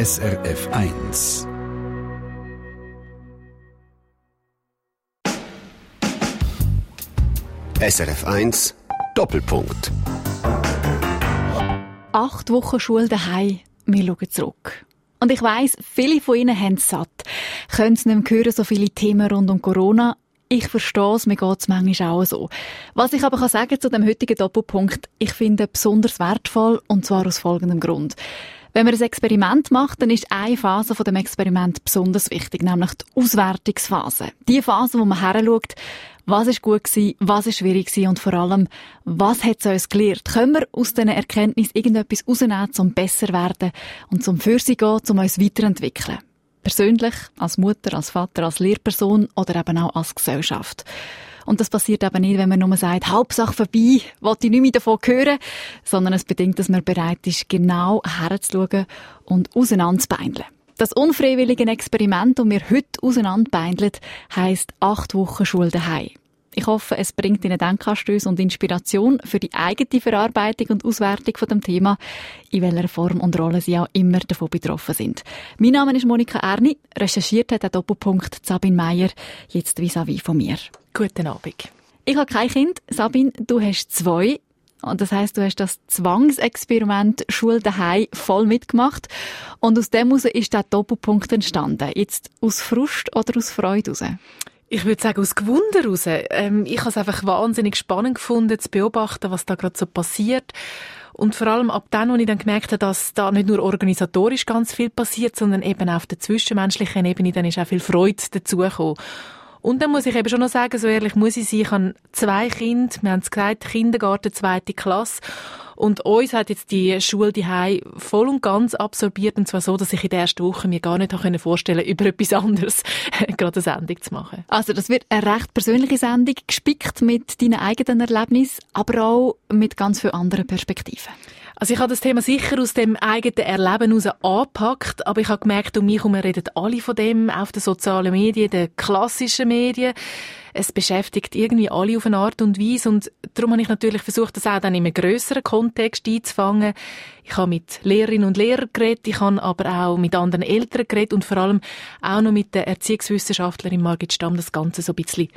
SRF 1. SRF 1 Doppelpunkt. Acht Wochen Schule daheim. Wir schauen zurück. Und ich weiss, viele von Ihnen haben es satt. Können es nicht mehr hören, so viele Themen rund um Corona. Ich verstehe es, mir geht es manchmal auch so. Was ich aber kann sagen zu dem heutigen Doppelpunkt, ich finde besonders wertvoll, und zwar aus folgendem Grund. Wenn man ein Experiment macht, dann ist eine Phase von dem Experiment besonders wichtig, nämlich die Auswertungsphase. Die Phase, wo man heranschaut, was ist gut gewesen, was ist schwierig gewesen und vor allem, was hat es uns gelehrt? Können wir aus diesen Erkenntnissen irgendetwas rausnehmen, um besser zu werden und zum für sie gehen, um uns weiterentwickeln? Persönlich, als Mutter, als Vater, als Lehrperson oder eben auch als Gesellschaft. Und das passiert eben nicht, wenn man nur sagt, Hauptsache vorbei, wollte ich nicht mehr davon hören, sondern es bedingt, dass man bereit ist, genau herzuschauen und auseinanderzubeindeln. Das unfreiwillige Experiment, das wir heute auseinanderbeindeln, heisst acht Wochen Schule daheim. Ich hoffe, es bringt Ihnen Denkanstöße und Inspiration für die eigene Verarbeitung und Auswertung von dem Thema, in welcher Form und Rolle Sie auch immer davon betroffen sind. Mein Name ist Monika Erni, recherchiert hat der Doppelpunkt Sabine Meyer, jetzt vis-à-vis -vis von mir. Guten Abend. Ich habe kein Kind. Sabine, du hast zwei. Und das heißt, du hast das Zwangsexperiment Schule daheim voll mitgemacht. Und aus dem heraus ist der Doppelpunkt entstanden. Jetzt aus Frust oder aus Freude heraus? Ich würde sagen, aus Gewunder raus. Ähm, ich habe es einfach wahnsinnig spannend gefunden, zu beobachten, was da gerade so passiert. Und vor allem ab dann, als ich dann gemerkt habe, dass da nicht nur organisatorisch ganz viel passiert, sondern eben auf der zwischenmenschlichen Ebene, dann ist auch viel Freude dazugekommen. Und dann muss ich eben schon noch sagen, so ehrlich muss ich sein, ich habe zwei Kinder, wir haben es gesagt, Kindergarten, zweite Klasse. Und uns hat jetzt die Schule die voll und ganz absorbiert. Und zwar so, dass ich in der ersten Woche mir gar nicht vorstellen konnte, über etwas anderes gerade eine Sendung zu machen. Also das wird eine recht persönliche Sendung, gespickt mit deinen eigenen Erlebnissen, aber auch mit ganz vielen anderen Perspektiven. Also ich habe das Thema sicher aus dem eigenen Erleben heraus angepackt, aber ich habe gemerkt, um mich herum reden alle von dem, auf den sozialen Medien, den klassischen Medien. Es beschäftigt irgendwie alle auf eine Art und Weise und darum habe ich natürlich versucht, das auch dann in einem grösseren Kontext einzufangen. Ich habe mit Lehrerinnen und Lehrern geredet, ich habe aber auch mit anderen Eltern geredet und vor allem auch noch mit der Erziehungswissenschaftlerin Margit Stamm das Ganze so ein bisschen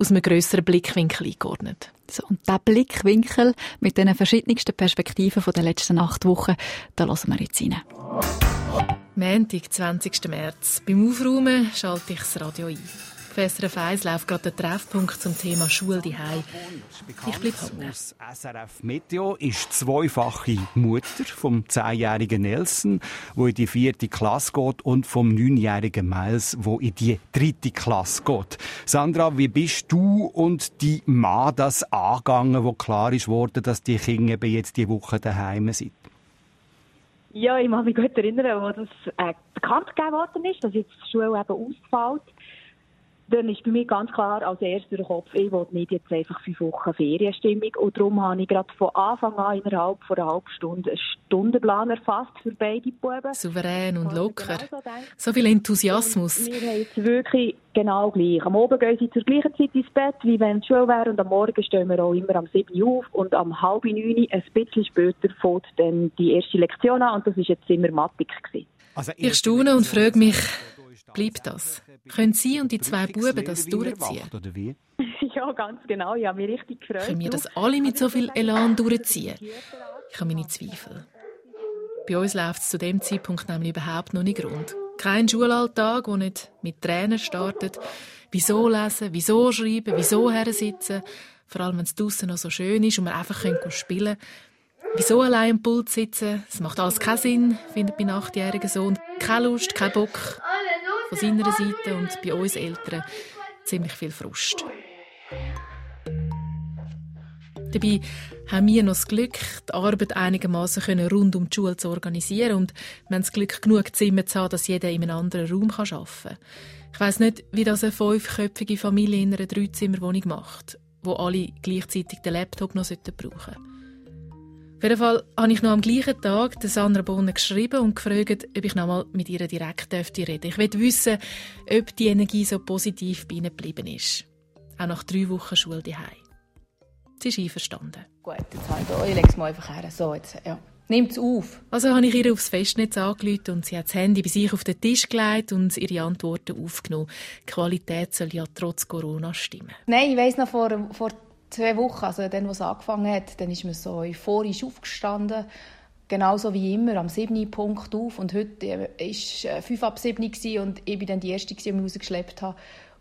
aus einem grösseren Blickwinkel eingeordnet. So, und diesen Blickwinkel mit den verschiedensten Perspektiven von den letzten acht Wochen, da lassen wir jetzt rein. Montag, 20. März. Beim Aufräumen schalte ich das Radio ein. Auf SRF 1 läuft gerade der Treffpunkt zum Thema Schule die Ich bleibe hängen. SRF Meteo ist zweifache Mutter vom zehnjährigen Nelson, wo in die vierte Klasse geht, und vom neunjährigen Miles, wo in die dritte Klasse geht. Sandra, wie bist du und die Mann das angegangen, wo klar ist worden, dass die Kinder jetzt die Woche daheim sind? Ja, ich kann mich gut erinnern, als das äh, bekannt gegeben worden ist, dass jetzt die Schule eben ausfällt dann ist bei mir ganz klar als erster Kopf, ich will nicht jetzt einfach fünf Wochen Ferienstimmung. Und darum habe ich gerade von Anfang an innerhalb von einer halben Stunde einen Stundenplan erfasst für beide Buben. Souverän und locker. So viel Enthusiasmus. Wir haben jetzt wirklich genau gleich. Am Abend gehen sie zur gleichen Zeit ins Bett, wie wenn es Schule wäre. Und am Morgen stehen wir auch immer am 7 Uhr auf. Und am halb neun, ein bisschen später, fängt dann die erste Lektion an. Und das war jetzt immer Mathematik. Also ich staune und frage mich, bleibt das? Können Sie und die zwei Buben das durchziehen? Ja, ganz genau. Ich habe mich richtig gefreut. Können wir das alle mit so viel Elan durchziehen? Ich habe meine Zweifel. Bei uns läuft es zu dem Zeitpunkt nämlich überhaupt noch nicht rund. Kein Schulalltag, der nicht mit Tränen startet. Wieso lesen, wieso schreiben, wieso hersitzen. Vor allem, wenn es draußen noch so schön ist und man einfach spielen kann. Wieso allein am Pult sitzen? Das macht alles keinen Sinn, findet mein achtjähriger Sohn. Keine Lust, kein Bock von seiner Seite und bei uns Eltern ziemlich viel Frust. Dabei haben wir noch das Glück, die Arbeit einigermaßen rund um die Schule zu organisieren und wir haben das Glück, genug Zimmer zu haben, dass jeder in einem anderen Raum arbeiten kann. Ich weiss nicht, wie das eine fünfköpfige Familie in einer Dreizimmerwohnung macht, wo alle gleichzeitig den Laptop noch brauchen sollten. Auf jeden Fall habe ich noch am gleichen Tag Sandra Bohnen geschrieben und gefragt, ob ich noch mal mit ihr direkt dürfte reden. Ich will wissen, ob die Energie so positiv bei ihnen geblieben ist. Auch nach drei Wochen Schule daheim. Sie ist einverstanden. Gut, jetzt halt, ich lege es mal einfach her. So, jetzt, ja. nimmt es auf. Also habe ich ihr aufs Festnetz angerufen und sie hat das Handy bei sich auf den Tisch gelegt und ihre Antworten aufgenommen. Die Qualität soll ja trotz Corona stimmen. Nein, ich weiss noch, vor, vor zwei Wochen, also dann, wo es angefangen hat, dann ist man so euphorisch aufgestanden. Genauso wie immer, am 7. Punkt auf. Und heute war 5 ab 7 und ich war dann die Erste, die mich rausgeschleppt habe.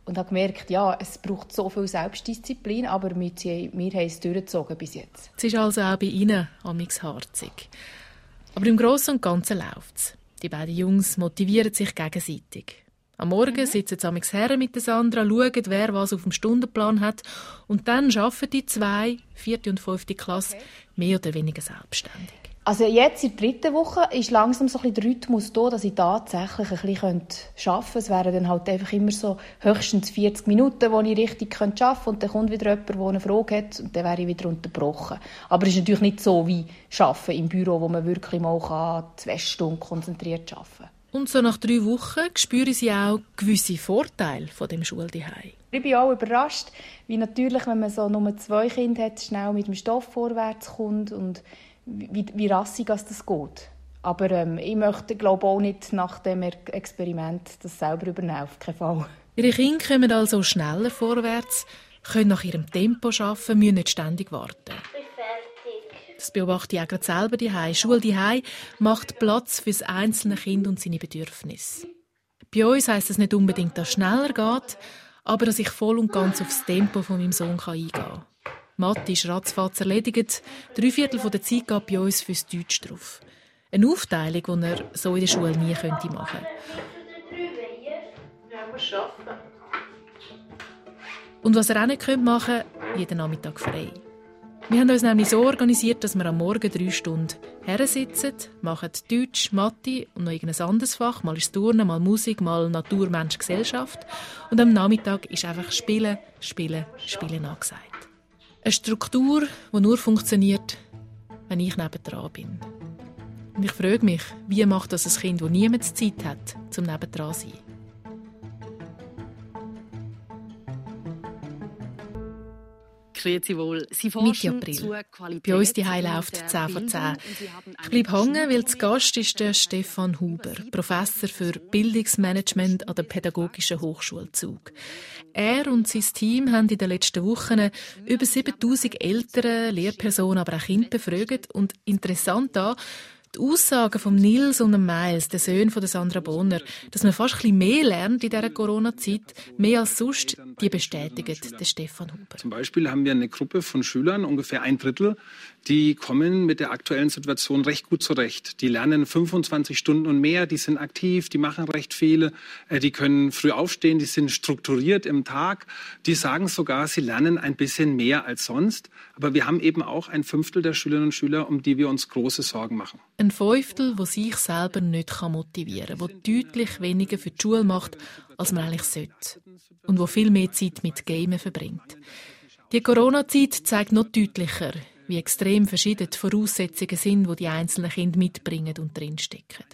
Und habe gemerkt, ja, es braucht so viel Selbstdisziplin, aber wir, wir haben es durchgezogen bis jetzt. Es ist also auch bei Ihnen amix harzig. Aber im Großen und Ganzen läuft es. Die beiden Jungs motivieren sich gegenseitig. Am Morgen mhm. sitzen sie her mit Sandra, schauen, wer was auf dem Stundenplan hat und dann arbeiten die zwei, vierte und fünfte Klasse, mehr oder weniger selbstständig. Also jetzt in der dritten Woche ist langsam so ein bisschen der Rhythmus da, dass ich tatsächlich ein bisschen arbeiten könnte. Es wären dann halt einfach immer so höchstens 40 Minuten, wo ich richtig arbeiten könnte und dann kommt wieder jemand, der eine Frage hat und dann wäre ich wieder unterbrochen. Aber es ist natürlich nicht so wie Arbeiten im Büro, wo man wirklich mal kann, zwei Stunden konzentriert arbeiten kann. Und so nach drei Wochen spüren sie auch gewisse Vorteile von dem Schuldihei. Ich bin auch überrascht, wie natürlich, wenn man so nur zwei Kinder hat, schnell mit dem Stoff vorwärts kommt und wie, wie rassig das geht. Aber ähm, ich möchte glaube auch nicht nach dem Experiment das selber übernehmen, auf keinen Fall. Ihre Kinder kommen also schneller vorwärts, können nach ihrem Tempo arbeiten, müssen nicht ständig warten. Das beobachte ich auch gerade selber daheim. Schule daheim macht Platz für das einzelne Kind und seine Bedürfnisse. Bei uns heisst es nicht unbedingt, dass es schneller geht, aber dass ich voll und ganz aufs Tempo von meinem Sohn eingehen kann. Mathe ist ratzfatz erledigt. Drei Viertel der Zeit geht bei uns fürs Deutsch drauf. Eine Aufteilung, die er so in der Schule nie könnte machen Und was er auch nicht machen könnte, jeden Nachmittag frei. Wir haben uns nämlich so organisiert, dass wir am Morgen drei Stunden sitzen, machen Deutsch, Mathe und noch irgendein anderes Fach. Mal ist Turnen, mal Musik, mal Natur, Mensch, Gesellschaft. Und am Nachmittag ist einfach Spielen, Spielen, Spielen angesagt. Eine Struktur, die nur funktioniert, wenn ich nebendran bin. Und ich frage mich, wie macht das ein Kind, das niemand Zeit hat, zum nebendran zu sein? Grüezi wohl. Sie Mitte April. Bei uns die läuft 10 von 10. Ich bleibe hängen, weil zu Gast ist der Stefan Huber, Professor für Bildungsmanagement an der Pädagogischen Hochschule Zug. Er und sein Team haben in den letzten Wochen über 7000 Eltern, Lehrpersonen, aber auch Kinder befragt und interessant da, die Aussagen von Nils und Miles, den Söhnen von Sandra Bonner, dass man fast ein mehr lernt in dieser Corona-Zeit, mehr als sonst, die bestätigen den Stefan Huber. Zum Beispiel haben wir eine Gruppe von Schülern, ungefähr ein Drittel, die kommen mit der aktuellen Situation recht gut zurecht. Die lernen 25 Stunden und mehr, die sind aktiv, die machen recht viele, äh, die können früh aufstehen, die sind strukturiert im Tag. Die sagen sogar, sie lernen ein bisschen mehr als sonst. Aber wir haben eben auch ein Fünftel der Schülerinnen und Schüler, um die wir uns große Sorgen machen. Ein Fünftel, wo sich selber nicht motivieren kann, wo deutlich weniger für die Schule macht, als man eigentlich sollte. Und wo viel mehr Zeit mit Gamen verbringt. Die Corona-Zeit zeigt noch deutlicher, wie extrem verschieden die Voraussetzungen sind, die die einzelnen Kinder mitbringen und drinstecken.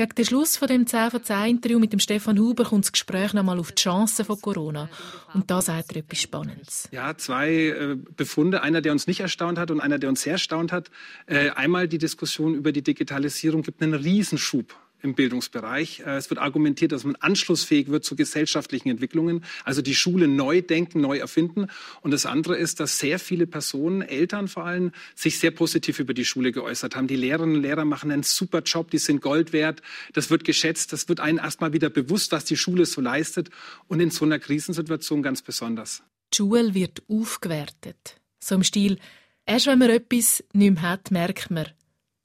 Gegen den Schluss von dem 10 von 10 Interview mit dem Stefan Huber kommt das Gespräch nochmal auf die Chancen von Corona. Und da sagt er etwas Spannendes. Ja, zwei äh, Befunde. Einer, der uns nicht erstaunt hat und einer, der uns sehr erstaunt hat. Äh, einmal die Diskussion über die Digitalisierung gibt einen Riesenschub im Bildungsbereich. Äh, es wird argumentiert, dass man anschlussfähig wird zu gesellschaftlichen Entwicklungen, also die Schule neu denken, neu erfinden. Und das andere ist, dass sehr viele Personen, Eltern vor allem, sich sehr positiv über die Schule geäußert haben. Die Lehrerinnen und Lehrer machen einen super Job, die sind Gold wert, das wird geschätzt, das wird einem erstmal wieder bewusst, was die Schule so leistet und in so einer Krisensituation ganz besonders. Die Schule wird aufgewertet. So im Stil, erst wenn man etwas nicht mehr hat, merkt man,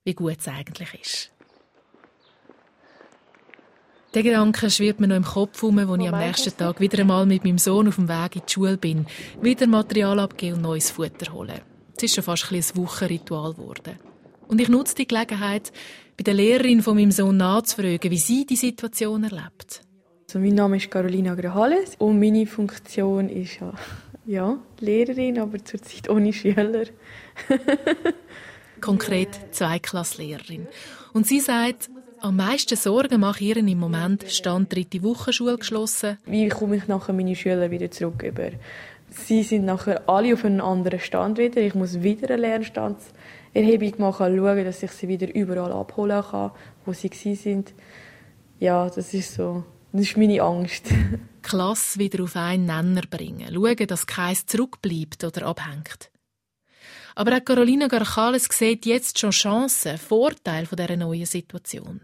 wie gut es eigentlich ist. Der Gedanke schwirrt mir noch im Kopf herum, als ich am nächsten Tag wieder einmal mit meinem Sohn auf dem Weg in die Schule bin, wieder Material abgeben und neues Futter holen. Es ist schon fast ein, ein Wochenritual geworden. Und ich nutze die Gelegenheit, bei der Lehrerin von meinem Sohn nachzufragen, wie sie die Situation erlebt. Also mein Name ist Carolina Grahales und meine Funktion ist ja, ja Lehrerin, aber zurzeit ohne Schüler. Konkret Zweiklasslehrerin. Und sie sagt, am meisten Sorgen mache ich ihr im Moment, stand dritte Wochenschule geschlossen. Wie komme ich nachher meine Schüler wieder zurück über? Sie sind nachher alle auf einem anderen Stand wieder. Ich muss wieder einen Lernstand Erhebung machen, schauen, dass ich sie wieder überall abholen kann, wo sie sind. Ja, das ist so, das ist meine Angst. Klasse wieder auf einen Nenner bringen, schauen, dass keins zurückbleibt oder abhängt. Aber auch Carolina Garcales sieht jetzt schon Chancen, Vorteile dieser neuen Situation.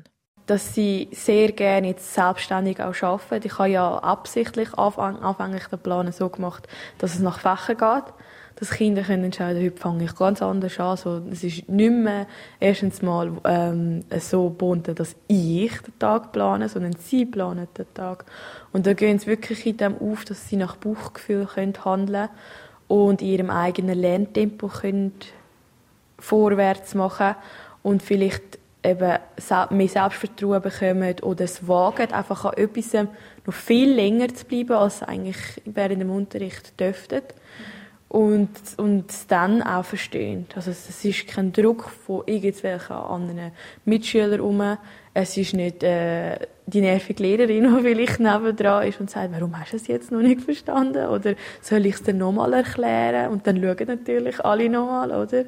Dass sie sehr gerne jetzt selbstständig auch arbeiten. Ich habe ja absichtlich anfänglich den Plan so gemacht, dass es nach Fächern geht dass Kinder können entscheiden, heute fange ich ganz anders an. Also, es ist nicht mehr erstens mal ähm, so gebunden, dass ich den Tag plane, sondern sie planen den Tag. Und da gehen sie wirklich in dem auf, dass sie nach Bauchgefühl können handeln und in ihrem eigenen Lerntempo können vorwärts machen und vielleicht eben mehr Selbstvertrauen bekommen oder es wagen, einfach an etwas noch viel länger zu bleiben, als eigentlich während dem Unterricht dürften und, und dann auch verstehen. Also es ist kein Druck von irgendwelchen anderen Mitschülern herum. Es ist nicht äh, die nervige Lehrerin, die vielleicht nebendran ist und sagt, warum hast du es jetzt noch nicht verstanden? Oder soll ich es dir nochmal erklären? Und dann schauen natürlich alle nochmal, oder?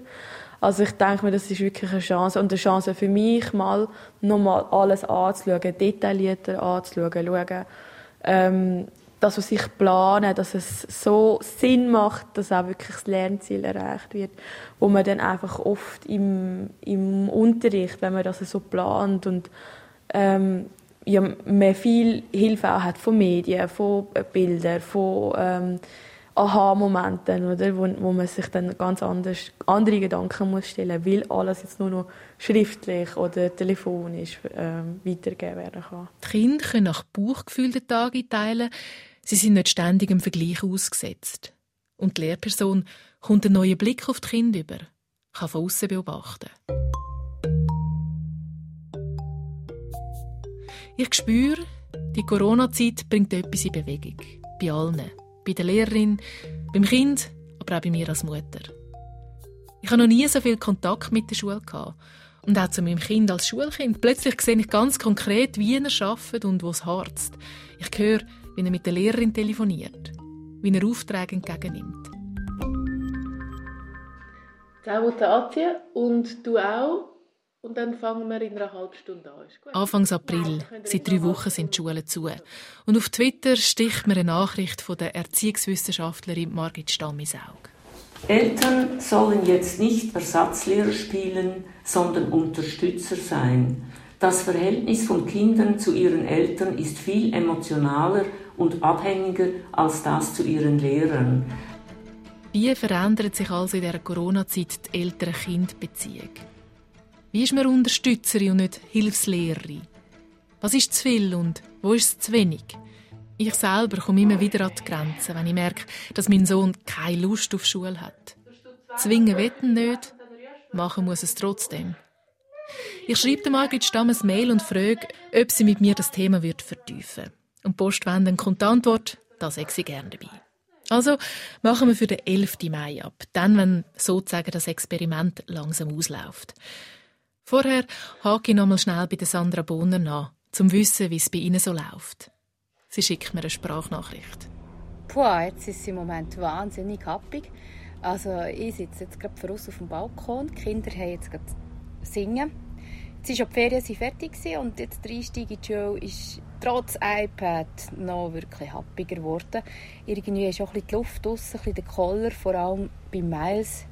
Also ich denke mir, das ist wirklich eine Chance und eine Chance für mich, mal nochmal alles anzuschauen, detaillierter anzuschauen, schauen, ähm, das, was ich plane, dass es so Sinn macht, dass auch wirklich das Lernziel erreicht wird, wo man dann einfach oft im, im Unterricht, wenn man das so plant und ähm, ja, man viel Hilfe auch hat von Medien, von Bildern, von ähm, Aha-Momenten, oder, wo, wo man sich dann ganz anders, andere Gedanken muss stellen, weil alles jetzt nur noch schriftlich oder telefonisch ähm, weitergegeben werden kann. Die Kinder können nach Bauchgefühl den Tag einteilen. Sie sind nicht ständig im Vergleich ausgesetzt. Und die Lehrperson kommt einen neuen Blick auf die Kinder über, kann von außen beobachten. Ich spüre, die Corona-Zeit bringt etwas in Bewegung. Bei allen. Bei der Lehrerin, beim Kind, aber auch bei mir als Mutter. Ich habe noch nie so viel Kontakt mit der Schule gehabt. Und auch zu meinem Kind als Schulkind. Plötzlich sehe ich ganz konkret, wie er arbeitet und wo es harzt. Ich höre, wie er mit der Lehrerin telefoniert, wie er Aufträge entgegennimmt. Ciao, Tatja, und du auch. Und dann fangen wir in einer halben Stunde an. Anfangs April, seit drei Wochen sind die Schulen zu. Und auf Twitter sticht mir eine Nachricht von der Erziehungswissenschaftlerin Margit Stamm ins Auge. Eltern sollen jetzt nicht Ersatzlehrer spielen, sondern Unterstützer sein. Das Verhältnis von Kindern zu ihren Eltern ist viel emotionaler und abhängiger als das zu ihren Lehrern. Wie verändert sich also in dieser Corona-Zeit die Eltern-Kind-Beziehung? Wie ist man Unterstützerin und nicht Hilfslehrerin? Was ist zu viel und wo ist es zu wenig? Ich selber komme immer wieder an die Grenzen, wenn ich merke, dass mein Sohn keine Lust auf Schule hat. Zwingen wetten nicht, machen muss es trotzdem. Ich schreibe Margit Stamm ein Mail und frage, ob sie mit mir das Thema wird vertiefen Und Postwenden kommt die Antwort, da sei sie gerne dabei. Also machen wir für den 11. Mai ab, dann, wenn sozusagen das Experiment langsam ausläuft. Vorher hake ich nochmal schnell bei Sandra Bonner nach, zum wissen, wie es bei ihnen so läuft. Sie schickt mir eine Sprachnachricht. Puh, jetzt ist sie im Moment wahnsinnig happig. Also ich sitze jetzt gerade voraus auf dem Balkon, die Kinder haben jetzt gerade singen. Jetzt war die Ferien fertig und jetzt der die Schule ist trotz iPad noch wirklich happiger geworden. Irgendwie ist auch ein bisschen die Luft draussen, ein bisschen der Koller, vor allem bei Miles.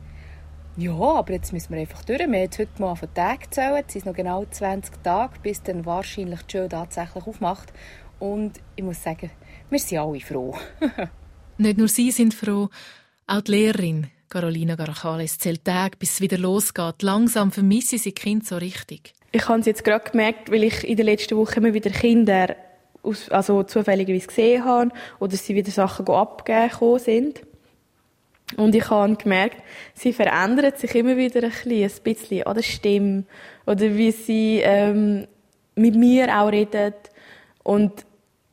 Ja, aber jetzt müssen wir einfach durch. Wir haben jetzt heute mal von Tagen gezählt. Es sind noch genau 20 Tage, bis dann wahrscheinlich die Schule tatsächlich aufmacht. Und ich muss sagen, wir sind alle froh. Nicht nur Sie sind froh, auch die Lehrerin Carolina Garachales zählt Tage, bis es wieder losgeht. Langsam vermisse ich sie Kind so richtig. Ich habe es jetzt gerade gemerkt, weil ich in den letzten Wochen immer wieder Kinder aus, also zufälligerweise gesehen habe oder sie wieder Sachen abgeben sind. Und ich habe gemerkt, sie verändert sich immer wieder ein bisschen, ein bisschen an der Stimme oder wie sie ähm, mit mir auch redet. Und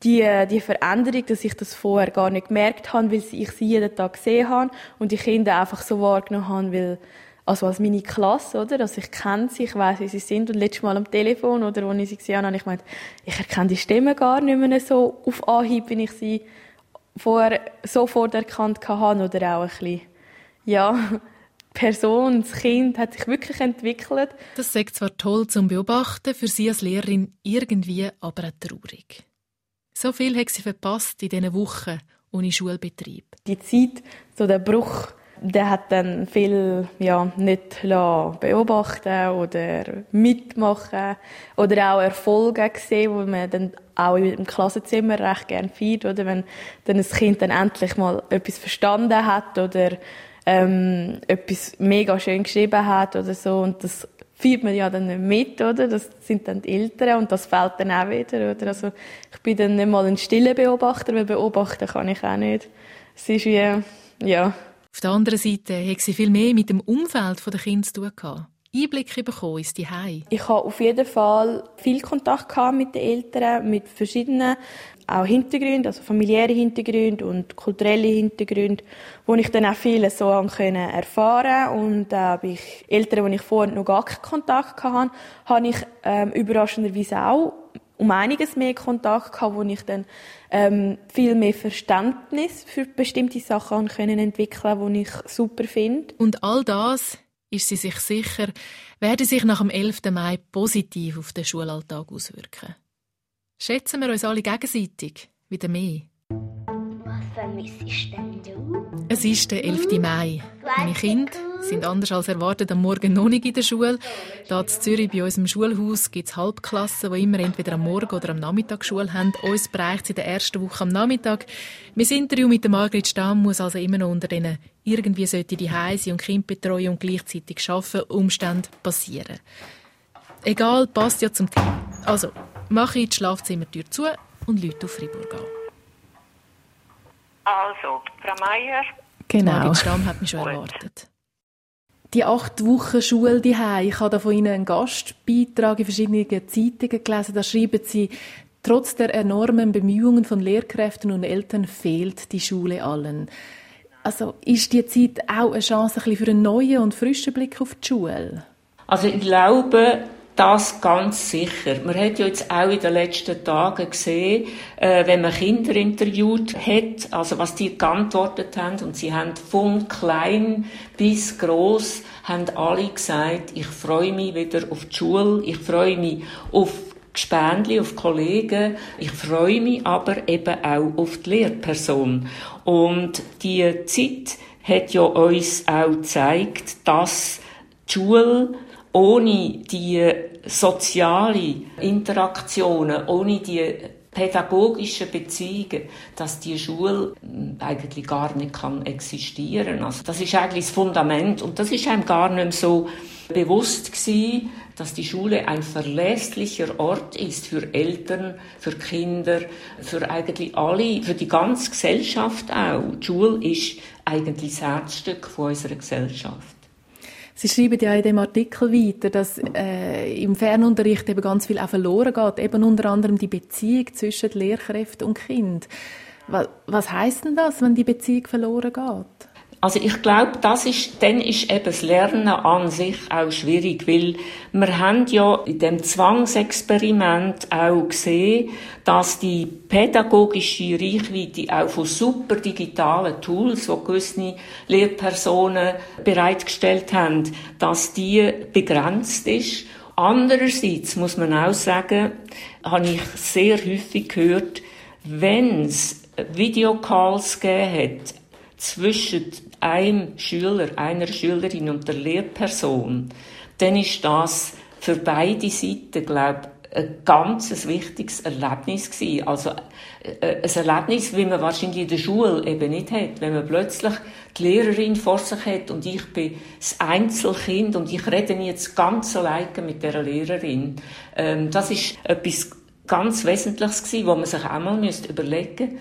die, die Veränderung, dass ich das vorher gar nicht gemerkt habe, weil ich sie jeden Tag gesehen habe und die Kinder einfach so wahrgenommen habe, weil, also als meine Klasse, oder? Also ich kenne sie, ich weiß, wie sie sind und letztes Mal am Telefon oder wo ich sie gesehen habe, habe ich gemeint, ich erkenne die Stimme gar nicht mehr so auf Anhieb, wenn ich sie vorher sofort erkannt habe oder auch ein bisschen, ja, Person, das Kind hat sich wirklich entwickelt. Das sagt zwar toll zum Beobachten, für sie als Lehrerin irgendwie aber auch traurig. So viel hat sie verpasst in diesen Wochen ohne Schulbetrieb. Die Zeit, so der Bruch, der hat dann viel ja, nicht beobachten oder mitmachen oder auch Erfolge gesehen, wo man dann auch im Klassenzimmer recht gerne feiert, oder wenn dann das Kind dann endlich mal etwas verstanden hat oder ähm, etwas mega schön geschrieben hat oder so und das feiert man ja dann nicht mit, oder? Das sind dann die Eltern und das fällt dann auch wieder, oder? Also ich bin dann nicht mal ein stiller Beobachter, weil beobachten kann ich auch nicht. Es ist wie, ja. Auf der anderen Seite hat sie viel mehr mit dem Umfeld der Kinder zu tun. Einblicke bekommen ins Zuhause. Ich habe auf jeden Fall viel Kontakt mit den Eltern, mit verschiedenen auch Hintergründe, also familiäre Hintergründe und kulturelle Hintergründe, wo ich dann auch vieles so können erfahren und da äh, habe ich Eltern, die ich vorher noch gar keinen Kontakt hatte, habe ich ähm, überraschenderweise auch um einiges mehr Kontakt gehabt, wo ich dann ähm, viel mehr Verständnis für bestimmte Sachen können entwickeln, die ich super finde. Und all das ist sie sich sicher, werde sich nach dem 11. Mai positiv auf den Schulalltag auswirken schätzen wir uns alle gegenseitig wieder mehr. Es ist der 11. Mai. Meine Kinder sind anders als erwartet am Morgen noch nicht in der Schule. Hier in Zürich bei unserem Schulhaus gibt es Halbklassen, die immer entweder am Morgen oder am Nachmittag Schule haben. Uns bereicht es in der ersten Woche am Nachmittag. Mein Interview mit der Margret Stamm muss also immer noch unter denen irgendwie sollte die Heise und Kind betreuen und gleichzeitig arbeiten Umständen passieren. Egal, passt ja zum Thema. Also, mache ich die Schlafzimmertür zu und Leute auf Fribourg an. Also, Frau Meier. Genau. Margit Stamm hat mich schon erwartet. Die acht Wochen Schule daheim. Ich habe da von Ihnen einen Gastbeitrag in verschiedenen Zeitungen gelesen. Da schreiben Sie, trotz der enormen Bemühungen von Lehrkräften und Eltern fehlt die Schule allen. Also ist die Zeit auch eine Chance für einen neuen und frischen Blick auf die Schule? Also ich glaube, das ganz sicher. Man hat ja jetzt auch in den letzten Tagen gesehen, äh, wenn man Kinder interviewt hat, also was die geantwortet haben, und sie haben von klein bis groß haben alle gesagt, ich freue mich wieder auf die Schule, ich freue mich auf Gespendli, auf Kollegen. Ich freue mich aber eben auch auf die Lehrperson. Und die Zeit hat ja uns auch gezeigt, dass die Schule ohne die soziale Interaktionen, ohne die pädagogischen Beziehungen, dass die Schule eigentlich gar nicht kann existieren. Also das ist eigentlich das Fundament und das ist einem gar nicht mehr so bewusst gewesen, dass die Schule ein verlässlicher Ort ist für Eltern, für Kinder, für eigentlich alle, für die ganze Gesellschaft auch. Die Schule ist eigentlich das Herzstück unserer Gesellschaft. Sie schreiben ja in dem Artikel weiter, dass äh, im Fernunterricht eben ganz viel auch verloren geht, eben unter anderem die Beziehung zwischen Lehrkräften und Kind. Was, was heißt denn das, wenn die Beziehung verloren geht? Also ich glaube, das ist, dann ist eben das Lernen an sich auch schwierig, weil wir haben ja in dem Zwangsexperiment auch gesehen, dass die pädagogische Reichweite auch von super digitalen Tools, die gewisse Lehrpersonen bereitgestellt haben, dass die begrenzt ist. Andererseits muss man auch sagen, habe ich sehr häufig gehört, wenn es Videocalls gegeben hat, zwischen einem Schüler, einer Schülerin und der Lehrperson, dann ist das für beide Seiten, glaube ich, ein ganz wichtiges Erlebnis gewesen. Also äh, ein Erlebnis, wie man wahrscheinlich in der Schule eben nicht hat. Wenn man plötzlich die Lehrerin vor sich hat und ich bin das Einzelkind und ich rede jetzt ganz alleine mit der Lehrerin. Ähm, das ist etwas ganz Wesentliches gewesen, wo man sich einmal überlegen müsste,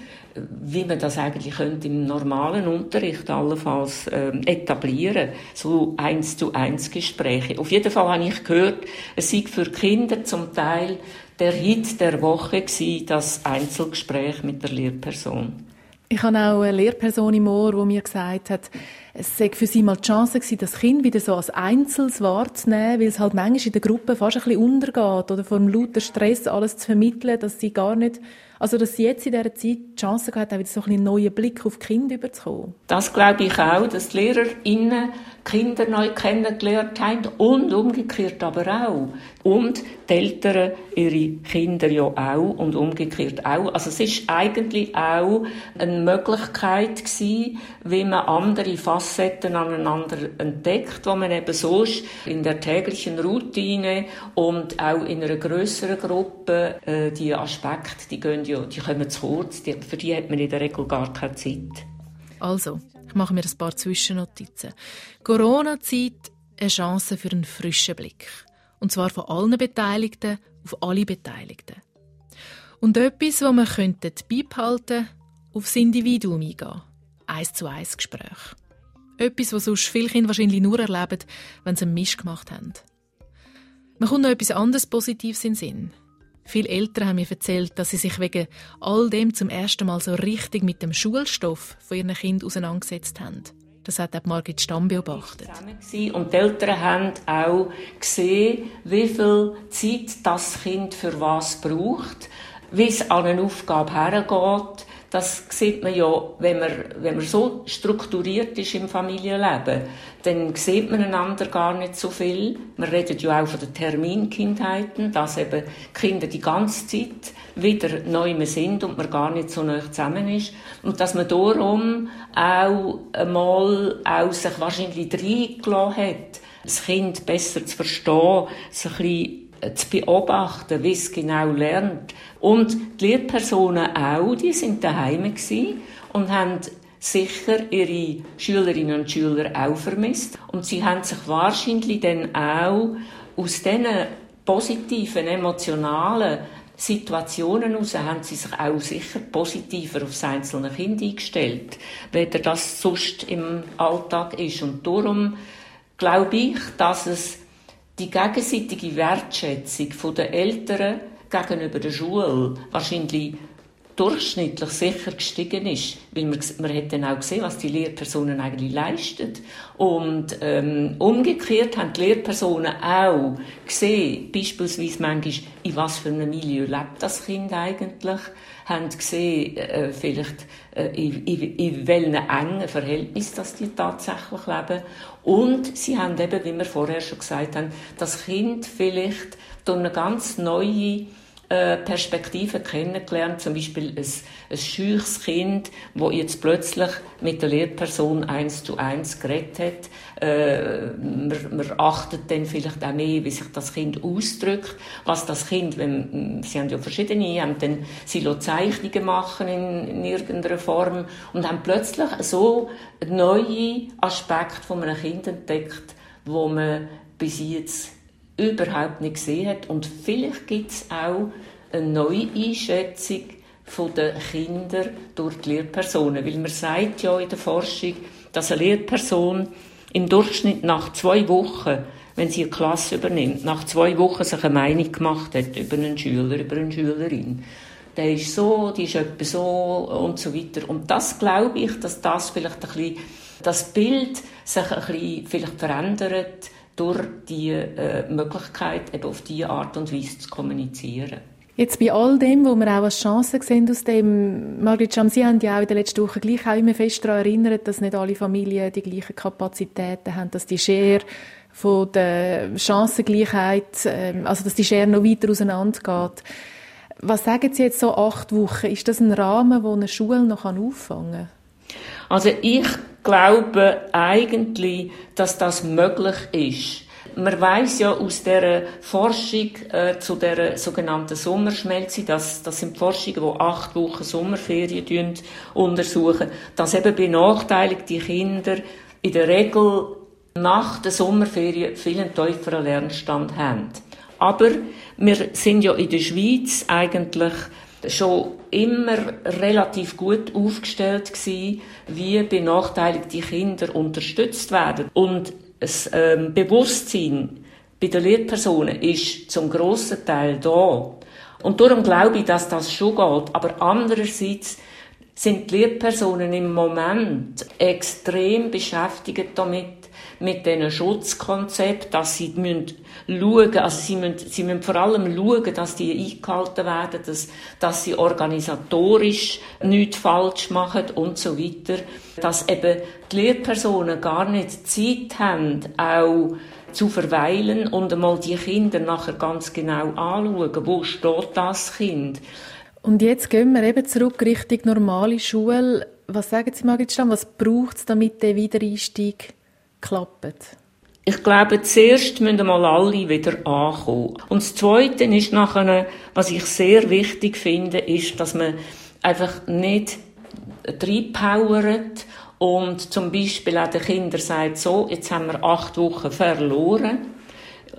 wie man das eigentlich könnte im normalen Unterricht allenfalls ähm, etablieren, so eins zu eins Gespräche. Auf jeden Fall habe ich gehört, es sei für Kinder zum Teil der Hit der Woche gewesen, das Einzelgespräch mit der Lehrperson. Ich habe auch eine Lehrperson im Ohr, die mir gesagt hat, es sei für sie mal die Chance gewesen, das Kind wieder so als Einzels wahrzunehmen, weil es halt manchmal in der Gruppe fast ein bisschen untergeht oder vor dem lauter Stress alles zu vermitteln, dass sie gar nicht also, dass sie jetzt in dieser Zeit die Chance gehabt haben, wieder so einen neuen Blick auf die Kinder überzukommen. Das glaube ich auch, dass die LehrerInnen Kinder neu kennengelernt haben und umgekehrt aber auch. Und die Eltern ihre Kinder ja auch und umgekehrt auch. Also es ist eigentlich auch eine Möglichkeit gewesen, wie man andere Facetten aneinander entdeckt, wo man eben sonst in der täglichen Routine und auch in einer größeren Gruppe äh, die Aspekte, die gehen ja, die kommen zu kurz, die, für die hat man in der Regel gar keine Zeit. Also, ich mache mir ein paar Zwischennotizen. Corona-Zeit, eine Chance für einen frischen Blick. Und zwar von allen Beteiligten auf alle Beteiligten. Und etwas, was könnten beibehalten, aufs Individuum eingehen. Eins zu eins Gespräch. Etwas, was sonst viele Kinder wahrscheinlich nur erleben, wenn sie einen Misch gemacht haben. Man kommt noch etwas anderes Positives in den Sinn. Viele Eltern haben mir erzählt, dass sie sich wegen all dem zum ersten Mal so richtig mit dem Schulstoff von ihren Kindern auseinandergesetzt haben. Das hat auch Margit Stamm beobachtet. Und die Eltern haben auch gesehen, wie viel Zeit das Kind für was braucht, wie es an eine Aufgabe hergeht, das sieht man ja, wenn man, wenn man so strukturiert ist im Familienleben, dann sieht man einander gar nicht so viel. Man redet ja auch von den Terminkindheiten, dass eben Kinder die ganze Zeit wieder neu sind und man gar nicht so nah zusammen ist. Und dass man darum auch einmal auch sich wahrscheinlich reingelassen hat, das Kind besser zu verstehen, sich ein bisschen zu beobachten, wie es genau lernt. Und die Lehrpersonen auch, die sind daheim und haben sicher ihre Schülerinnen und Schüler auch vermisst. Und sie haben sich wahrscheinlich dann auch aus diesen positiven, emotionalen Situationen heraus haben sie sich auch sicher positiver aufs einzelne Kind eingestellt, weder das sonst im Alltag ist. Und darum glaube ich, dass es die gegenseitige Wertschätzung der Eltern gegenüber der Schule wahrscheinlich durchschnittlich sicher gestiegen ist, weil man, man hat dann auch gesehen, was die Lehrpersonen eigentlich leisten. Und ähm, umgekehrt haben die Lehrpersonen auch gesehen, beispielsweise manchmal, in was für einem Milieu lebt das Kind eigentlich, haben gesehen, äh, vielleicht äh, in, in, in welchen engen Verhältnissen das die tatsächlich leben. Und sie haben eben, wie wir vorher schon gesagt haben, das Kind vielleicht durch eine ganz neue Perspektiven kennengelernt, zum Beispiel ein, ein scheuches Kind, wo jetzt plötzlich mit der Lehrperson eins zu eins geredet hat. Äh, man, man achtet dann vielleicht auch mehr, wie sich das Kind ausdrückt, was das Kind, wenn, sie haben ja verschiedene, haben dann Silo Zeichnungen machen in, in irgendeiner Form und haben plötzlich so neue Aspekte von einem Kind entdeckt, wo man bis jetzt überhaupt nicht gesehen hat. Und vielleicht gibt es auch eine neue Einschätzung der Kinder durch die Lehrpersonen. Weil man sagt ja in der Forschung, dass eine Lehrperson im Durchschnitt nach zwei Wochen, wenn sie eine Klasse übernimmt, nach zwei Wochen sich eine Meinung gemacht hat über einen Schüler, über eine Schülerin. Der ist so, die ist etwa so und so weiter. Und das glaube ich, dass das vielleicht ein bisschen, das Bild sich ein bisschen vielleicht verändert, durch die äh, Möglichkeit, eben auf diese Art und Weise zu kommunizieren. Jetzt bei all dem, wo wir auch als Chance sehen aus dem, Margrit Scham, Sie haben ja auch in den letzten Wochen gleich auch immer fest daran erinnert, dass nicht alle Familien die gleichen Kapazitäten haben, dass die Schere von der Chancengleichheit, ähm, also dass die Schere noch weiter auseinander geht. Was sagen Sie jetzt so acht Wochen? Ist das ein Rahmen, wo eine Schule noch auffangen kann? Also ich glaube eigentlich, dass das möglich ist. Man weiß ja aus der Forschung äh, zu der sogenannten Sommerschmelze, dass das sind Forschungen, die acht Wochen Sommerferien untersuchen, dass eben benachteiligte Kinder in der Regel nach der Sommerferien viel tieferen Lernstand haben. Aber wir sind ja in der Schweiz eigentlich schon immer relativ gut aufgestellt gewesen, wie benachteiligte Kinder unterstützt werden. Und das ähm, Bewusstsein bei den Lehrpersonen ist zum grossen Teil da. Und darum glaube ich, dass das schon geht. Aber andererseits sind die Lehrpersonen im Moment extrem beschäftigt damit, mit diesen Schutzkonzept, dass sie müssen schauen, also sie müssen, sie müssen vor allem schauen, dass die eingehalten werden, dass, dass sie organisatorisch nichts falsch machen und so weiter. Dass eben die Lehrpersonen gar nicht Zeit haben, auch zu verweilen und einmal die Kinder nachher ganz genau anschauen, wo steht das Kind. Und jetzt gehen wir eben zurück Richtung normale Schule. Was sagen Sie, Margit Stamm, was braucht es, damit der Wiedereinstieg klappt? Ich glaube, zuerst müssen mal alle wieder ankommen. Und das Zweite ist nachher, was ich sehr wichtig finde, ist, dass man einfach nicht reinpowert und zum Beispiel auch den Kindern sagt, so, jetzt haben wir acht Wochen verloren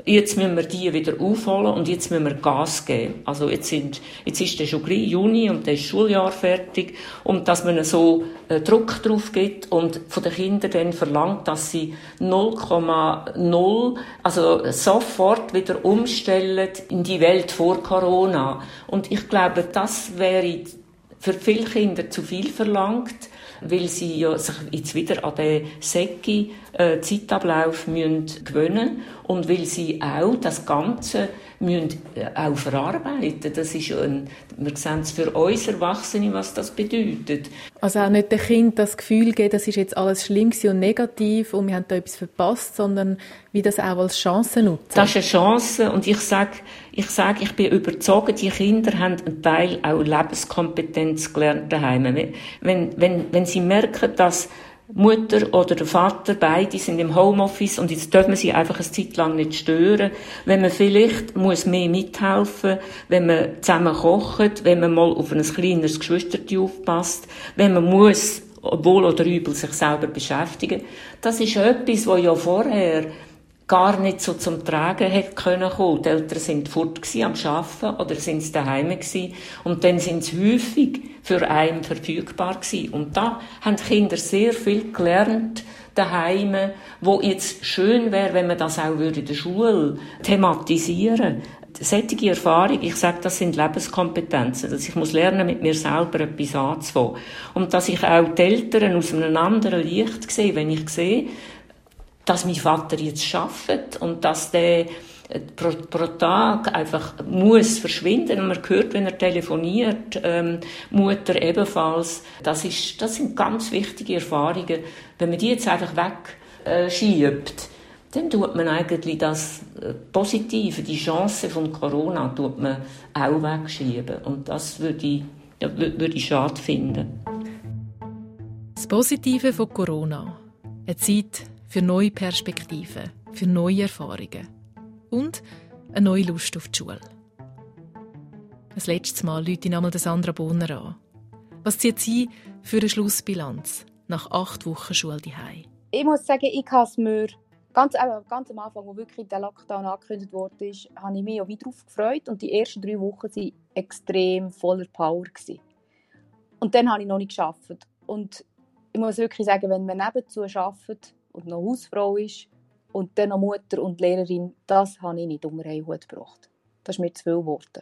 jetzt müssen wir die wieder aufholen und jetzt müssen wir Gas geben. Also jetzt, sind, jetzt ist der schon Juni und das Schuljahr fertig und dass man so äh, Druck drauf gibt und von den Kindern dann verlangt, dass sie 0,0, also sofort wieder umstellen in die Welt vor Corona. Und ich glaube, das wäre für viele Kinder zu viel verlangt weil sie ja sich jetzt wieder an den Säcki äh, Zeitablauf müssen gewöhnen und weil sie auch das Ganze müssen äh, auch verarbeiten. Das ist ein, wir sehen es für uns Erwachsene, was das bedeutet. Also auch nicht dem Kind das Gefühl geben, das ist jetzt alles schlimm und negativ und wir haben da etwas verpasst, sondern wie das auch als Chance nutzen. Das ist eine Chance und ich sage, ich sage, ich bin überzeugt, die Kinder haben einen Teil auch Lebenskompetenz gelernt daheim. Wenn, wenn, wenn sie merken, dass Mutter oder der Vater, beide sind im Homeoffice und jetzt dürfen wir sie einfach eine Zeit lang nicht stören. Wenn man vielleicht muss mehr mithelfen, wenn man zusammen kocht, wenn man mal auf ein kleineres Geschwisterchen aufpasst, wenn man muss, wohl oder übel, sich selber beschäftigen. Das ist etwas, was ja vorher gar nicht so zum Tragen hätte können kommen. Die Eltern sind fort am Arbeiten oder sind sie daheim gewesen. Und dann sind sie häufig für einen verfügbar gewesen. Und da haben die Kinder sehr viel gelernt daheim, wo jetzt schön wäre, wenn man das auch in der Schule thematisieren Sättige Erfahrung, ich sage, das sind Lebenskompetenzen, dass ich muss lernen, mit mir selber etwas anzufangen. Und dass ich auch die Eltern aus einem anderen Licht sehe, wenn ich sehe, dass mein Vater jetzt schafft und dass der äh, pro, pro Tag einfach muss verschwinden und man hört, wenn er telefoniert, ähm, Mutter ebenfalls. Das, ist, das sind ganz wichtige Erfahrungen. Wenn man die jetzt einfach wegschiebt, äh, dann tut man eigentlich das äh, Positive, die Chance von Corona, tut man auch wegschieben. Und das würde ich, würde ich schade finden. Das Positive von Corona. Eine Zeit für neue Perspektiven, für neue Erfahrungen und eine neue Lust auf die Schule. Das letzte Mal lüte ich einmal Sandra Bonner an. Was zieht sie für eine Schlussbilanz nach acht Wochen Schule daheim? Ich muss sagen, ich habe es mir ganz, ganz am Anfang, wo wirklich der Lockdown angekündigt wurde, habe ich mich auch wieder darauf gefreut und die ersten drei Wochen waren extrem voller Power. Und dann habe ich noch nicht geschafft. Und ich muss wirklich sagen, wenn man nebenzu arbeitet, und noch Hausfrau ist und dann noch Mutter und Lehrerin, das habe ich nicht unter einen Hut gebracht. Das ist mir zu viel Worte.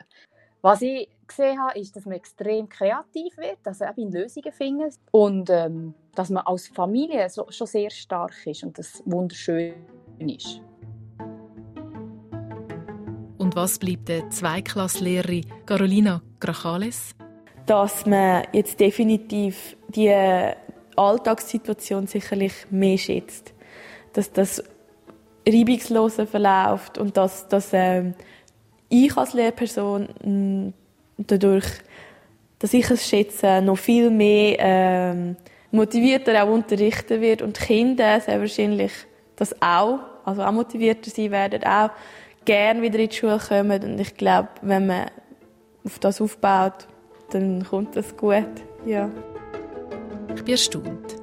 Was ich gesehen habe, ist, dass man extrem kreativ wird, dass man eben Lösungen findet und ähm, dass man als Familie so, schon sehr stark ist und das wunderschön ist. Und was bleibt der Zweiklasslehrerin Carolina Grachales? Dass man jetzt definitiv die Alltagssituation sicherlich mehr schätzt. Dass das reibungsloser verläuft und dass, dass ähm, ich als Lehrperson mh, dadurch, dass ich es schätze, noch viel mehr ähm, motivierter auch unterrichten wird und die Kinder sehr wahrscheinlich das auch, also auch motivierter sein werden, auch gerne wieder in die Schule kommen und ich glaube, wenn man auf das aufbaut, dann kommt das gut, ja. Ich bin erstaunt.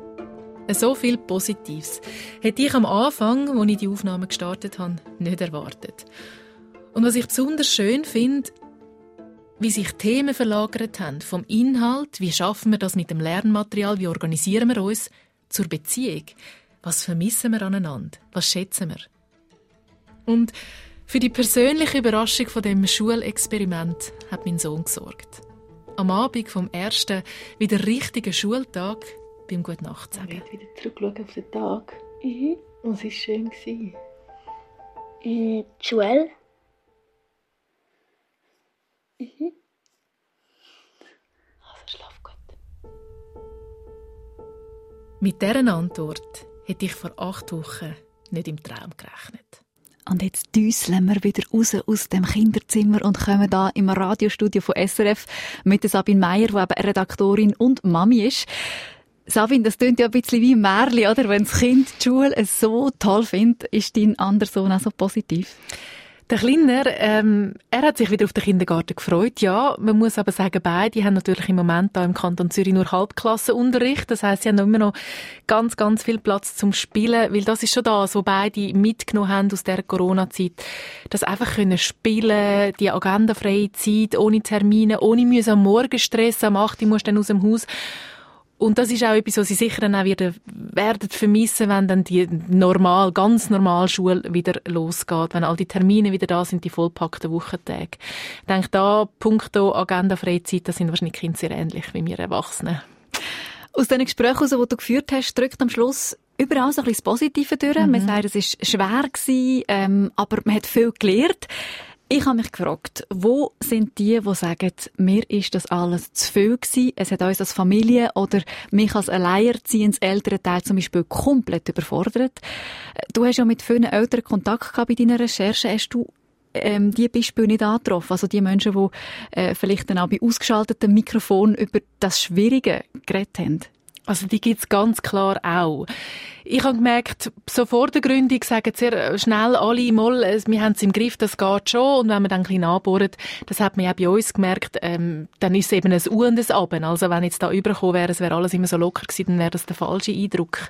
So viel Positives hätte ich am Anfang, als ich die Aufnahme gestartet habe, nicht erwartet. Und was ich besonders schön finde, wie sich Themen verlagert haben, vom Inhalt, wie schaffen wir das mit dem Lernmaterial, wie organisieren wir uns, zur Beziehung. Was vermissen wir aneinander? Was schätzen wir? Und für die persönliche Überraschung von dem Schulexperiment hat mein Sohn gesorgt. Am Abend vom ersten wieder richtigen Schultag beim Gute Nacht sagen. Ich wieder zurückschauen auf den Tag. Mhm. Was war schön? Gewesen? Äh, Joel. Mhm. Also schlaf gut. Mit dieser Antwort hätte ich vor acht Wochen nicht im Traum gerechnet. Und jetzt düseln wir wieder raus aus dem Kinderzimmer und kommen da im Radiostudio von SRF mit Sabine Meyer, die eben Redaktorin und Mami ist. Sabine, das klingt ja ein bisschen wie Märchen, oder? Wenn das Kind die Schule so toll findet, ist dein anderer Sohn auch so positiv? Der Kleiner, ähm, er hat sich wieder auf den Kindergarten gefreut, ja. Man muss aber sagen, beide haben natürlich im Moment da im Kanton Zürich nur Halbklassenunterricht. Das heißt, sie haben immer noch ganz, ganz viel Platz zum Spielen, weil das ist schon das, was beide mitgenommen haben aus der Corona-Zeit. Das einfach können spielen, die agendafreie Zeit, ohne Termine, ohne müssen am Morgen Stress, am 8 Uhr musst du dann aus dem Haus. Und das ist auch etwas, was sie sicher dann auch wieder werden vermissen, wenn dann die normal, ganz normal Schule wieder losgeht, wenn all die Termine wieder da sind, die vollpackten Wochentage. Ich denke, da, punkto Agenda Freizeit, da sind wahrscheinlich Kinder sehr ähnlich wie wir Erwachsenen. Aus den Gesprächen, die du geführt hast, drückt am Schluss überall so ein bisschen das Positive durch. Mhm. Man sagt, es war schwer, gewesen, ähm, aber man hat viel gelernt. Ich habe mich gefragt, wo sind die, die sagen, mir ist das alles zu viel gewesen, es hat uns als Familie oder mich als alleinerziehendes Elternteil zum Beispiel komplett überfordert. Du hast ja mit vielen Eltern Kontakt gehabt bei deiner Recherche. Hast du ähm, die Beispiele nicht angetroffen? Also die Menschen, die äh, vielleicht dann auch bei ausgeschaltetem Mikrofon über das Schwierige geredet haben? Also die gibt's ganz klar auch. Ich habe gemerkt, so vor der Gründung sagen sehr schnell alle mal, wir haben es im Griff, das geht schon. Und wenn man dann ein bisschen anbohrt, das hat man ja bei uns gemerkt, ähm, dann ist es eben ein U und ein Aben. Also wenn jetzt da übergekommen wäre, es wäre alles immer so locker gewesen, dann wäre das der falsche Eindruck.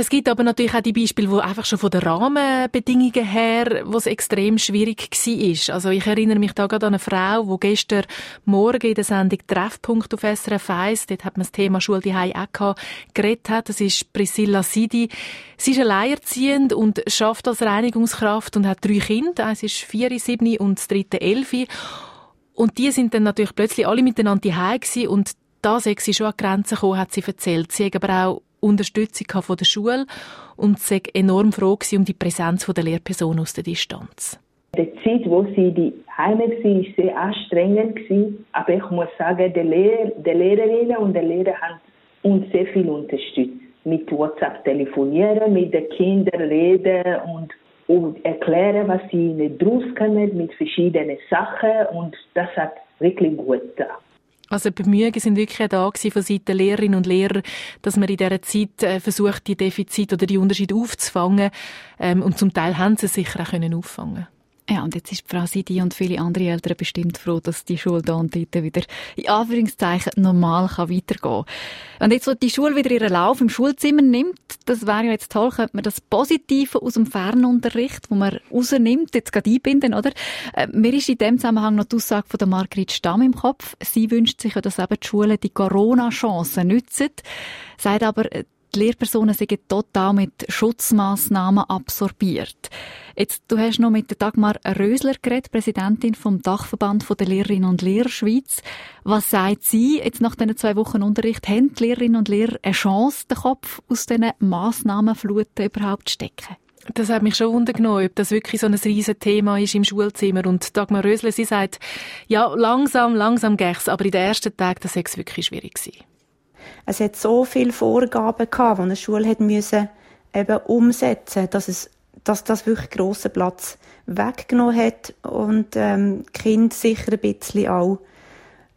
Es gibt aber natürlich auch die Beispiele, wo einfach schon von den Rahmenbedingungen her, wo es extrem schwierig war. Also ich erinnere mich da gerade an eine Frau, die gestern Morgen in der Sendung Treffpunkt auf SRF 1, dort hat man das Thema Schule die auch gehabt, geredet hat. Das ist Priscilla Sidi. Sie ist alleinerziehend und schafft als Reinigungskraft und hat drei Kinder. Eins ist vier, sieben und das dritte elf. Und die sind dann natürlich plötzlich alle miteinander die und da sei sie schon an Grenzen gekommen, hat sie erzählt. Sie hat aber auch Unterstützung von der Schule und sei enorm froh um die Präsenz der Lehrperson aus der Distanz. Die Zeit, wo sie die Heime war, war sehr anstrengend. Aber ich muss sagen, die, Lehr die Lehrerinnen und die Lehrer haben uns sehr viel unterstützt. Mit WhatsApp telefonieren, mit den Kindern reden und, und erklären, was sie nicht draus können mit verschiedenen Sachen. Und das hat wirklich gut getan. Also Bemühungen sind wirklich da von Seiten Lehrerinnen und Lehrer, dass man in dieser Zeit äh, versucht, die Defizite oder die Unterschiede aufzufangen. Ähm, und zum Teil haben sie sicher auch können auffangen ja, und jetzt ist Frau Sidi und viele andere Eltern bestimmt froh, dass die Schule da und dort wieder in Anführungszeichen normal kann weitergehen kann. Und jetzt, wo die Schule wieder ihren Lauf im Schulzimmer nimmt, das wäre ja jetzt toll, könnte man das Positive aus dem Fernunterricht, wo man rausnimmt, jetzt gerade einbinden, oder? Äh, mir ist in dem Zusammenhang noch die Aussage von der Margrit Stamm im Kopf. Sie wünscht sich ja, dass eben die Schulen die Corona-Chance nützen, sagt aber, die Lehrpersonen sind total mit Schutzmaßnahmen absorbiert. Jetzt, du hast noch mit Dagmar Rösler geredet, Präsidentin vom Dachverband der Lehrerinnen und Lehrer Schweiz. Was sagt sie jetzt nach diesen zwei Wochen Unterricht? Haben die Lehrerinnen und Lehrer eine Chance, den Kopf aus diesen Massnahmenfluten überhaupt zu stecken? Das hat mich schon wundern ob das wirklich so ein riesen Thema ist im Schulzimmer. Und Dagmar Rösler, sie sagt, ja, langsam, langsam gäch's, aber in den ersten Tagen, das es wirklich schwierig gewesen. Es hat so viele Vorgaben gehabt, die eine Schule hat müssen eben umsetzen, dass es, dass das wirklich grossen Platz weggenommen hat und ähm, Kind sicher ein bisschen auch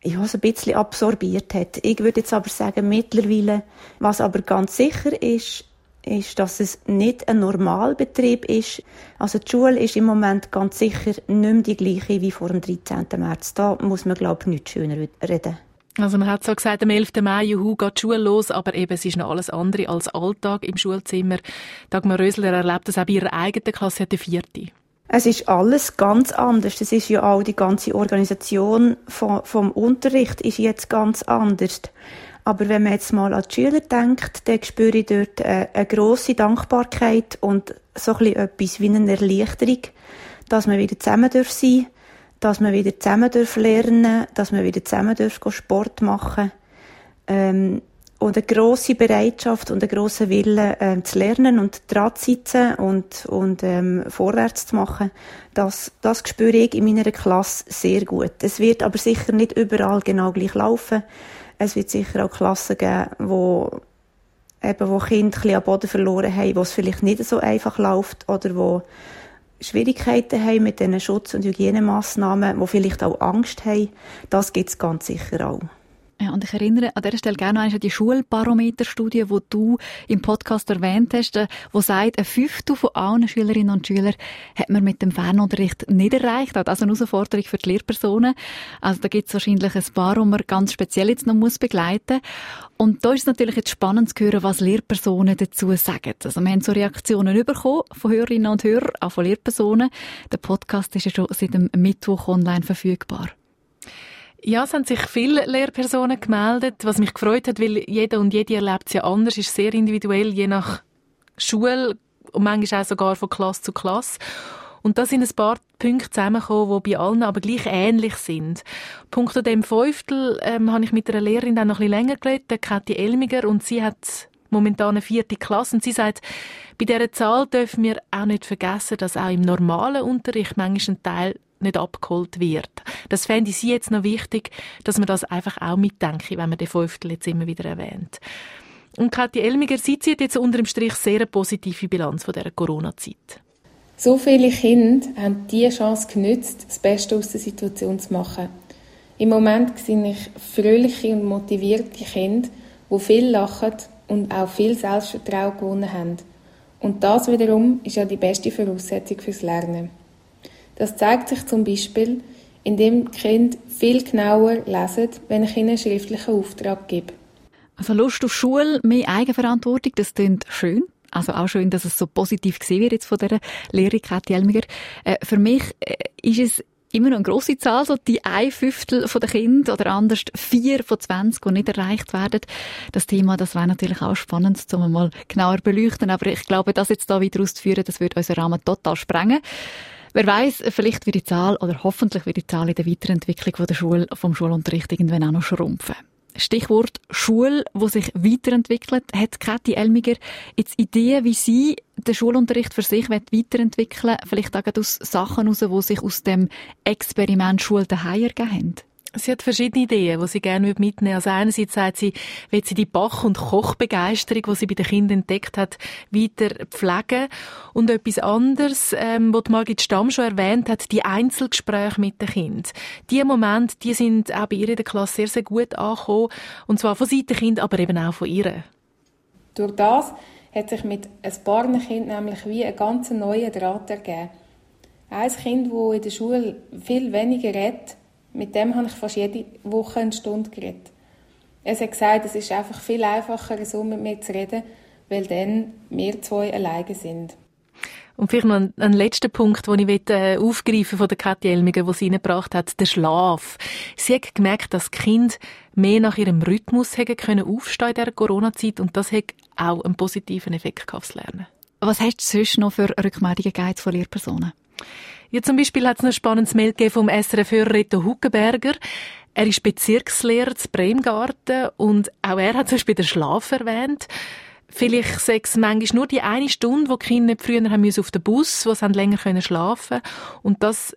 ja, so ein bisschen absorbiert hat. Ich würde jetzt aber sagen, mittlerweile, was aber ganz sicher ist, ist, dass es nicht ein Normalbetrieb ist. Also die Schule ist im Moment ganz sicher nicht mehr die gleiche wie vor dem 13. März. Da muss man, glaube ich, nicht schöner reden. Also man hat so gesagt, am 11. Mai, juhu, geht die Schule los, aber eben, es ist noch alles andere als Alltag im Schulzimmer. Dagmar Rösler erlebt das auch bei ihrer eigenen Klasse, der vierte. Es ist alles ganz anders. Es ist ja auch die ganze Organisation vom, vom Unterricht ist jetzt ganz anders. Aber wenn man jetzt mal an die Schüler denkt, dann spüre ich dort eine, eine grosse Dankbarkeit und so ein bisschen etwas wie eine Erleichterung, dass man wieder zusammen sein darf dass man wieder zusammen lernen dass man wieder zusammen Sport machen ähm, und eine grosse Bereitschaft und einen grossen Willen ähm, zu lernen und dran zu sitzen und, und ähm, vorwärts zu machen, das, das spüre ich in meiner Klasse sehr gut. Es wird aber sicher nicht überall genau gleich laufen. Es wird sicher auch Klassen geben, wo eben, wo Kinder ein bisschen am Boden verloren haben, wo es vielleicht nicht so einfach läuft oder wo Schwierigkeiten haben mit diesen Schutz- und Hygienemaßnahmen, wo vielleicht auch Angst haben. Das gibt es ganz sicher auch. Ja, und ich erinnere an dieser Stelle gerne an die Schulbarometerstudie, die du im Podcast erwähnt hast, äh, wo sagt, ein Fünftel von allen Schülerinnen und Schülern hat man mit dem Fernunterricht nicht erreicht. Ist eine Herausforderung für die Lehrpersonen. Also da gibt es wahrscheinlich ein paar, die man ganz speziell jetzt noch muss begleiten muss. Und da ist es natürlich jetzt spannend zu hören, was Lehrpersonen dazu sagen. Also wir haben so Reaktionen bekommen von Hörerinnen und Hörern, auch von Lehrpersonen. Der Podcast ist ja schon seit dem Mittwoch online verfügbar. Ja, es haben sich viele Lehrpersonen gemeldet, was mich gefreut hat, weil jeder und jede erlebt es ja anders, ist sehr individuell, je nach Schule und manchmal auch sogar von Klasse zu Klasse. Und da sind ein paar Punkte zusammengekommen, die bei allen aber gleich ähnlich sind. Punkt an dem Fünftel ähm, habe ich mit einer Lehrerin dann noch ein bisschen länger geredet, Kathi Elmiger, und sie hat momentan eine vierte Klasse und sie sagt, bei dieser Zahl dürfen wir auch nicht vergessen, dass auch im normalen Unterricht manchmal ein Teil nicht abgeholt wird. Das fände ich Sie jetzt noch wichtig, dass man das einfach auch mitdenken, wenn man den Fünftel jetzt immer wieder erwähnt. Und Kathi Elmiger, sie zieht jetzt unter dem Strich sehr eine positive Bilanz von dieser Corona-Zeit. So viele Kinder haben diese Chance genützt, das Beste aus der Situation zu machen. Im Moment sehe ich fröhliche und motivierte Kinder, die viel lachen und auch viel Selbstvertrauen gewonnen haben. Und das wiederum ist ja die beste Voraussetzung fürs Lernen. Das zeigt sich zum Beispiel, indem die Kinder viel genauer lesen, wenn ich ihnen einen schriftlichen Auftrag gebe. Also Lust auf Schule, mehr Eigenverantwortung, das klingt schön. Also auch schön, dass es so positiv gesehen wird jetzt von der Lehrerin Kathi Elmiger. Äh, für mich äh, ist es immer noch eine grosse Zahl, so die ein Fünftel der Kinder oder anders vier von zwanzig, die nicht erreicht werden. Das Thema, das wäre natürlich auch spannend, um mal genauer beleuchten. Aber ich glaube, das jetzt da wieder auszuführen, das würde unseren Rahmen total sprengen. Wer weiß, vielleicht wird die Zahl oder hoffentlich wird die Zahl in der Weiterentwicklung von der Schule, vom Schulunterricht irgendwann auch noch schrumpfen. Stichwort Schule, wo sich weiterentwickelt, hat Kathi Elmiger jetzt Ideen, wie sie den Schulunterricht für sich weiterentwickeln vielleicht auch aus Sachen heraus, die sich aus dem Experiment Schule daheim ergeben haben? Sie hat verschiedene Ideen, die sie gerne mitnehmen. Also einerseits sagt sie, will sie die Bach- und Kochbegeisterung, die sie bei den Kindern entdeckt hat, weiter pflegen. Und etwas anderes, ähm, was Margit Stamm schon erwähnt hat, die Einzelgespräche mit den Kindern. Die Momente, die sind auch bei ihr in der Klasse sehr, sehr gut angekommen. Und zwar von Seiten Kinder, aber eben auch von ihr. Durch das hat sich mit ein paar Kindern nämlich wie ein ganz neuer Draht ergeben. Ein Kind, das in der Schule viel weniger redet, mit dem habe ich fast jede Woche eine Stunde geredet. Er hat gesagt, es ist einfach viel einfacher, so mit mir zu reden, weil dann wir zwei alleine sind. Und vielleicht noch ein, ein letzter Punkt, den ich äh, aufgreifen von der Kathi Elmiger, die sie reingebracht hat, der Schlaf. Sie hat gemerkt, dass die Kinder mehr nach ihrem Rhythmus haben können aufstehen in dieser Corona-Zeit und das hat auch einen positiven Effekt aufs Lernen. Was hast du sonst noch für Rückmeldungen von Lehrpersonen? Ja, zum Beispiel hat es ein spannendes Mail vom SRF-Hörer Reto Huckenberger. Er ist Bezirkslehrer zu Bremgarten und auch er hat zum Beispiel den Schlaf erwähnt. Vielleicht sechs manchmal nur die eine Stunde, wo die Kinder früher haben müssen auf den Bus, wo sie länger können schlafen und das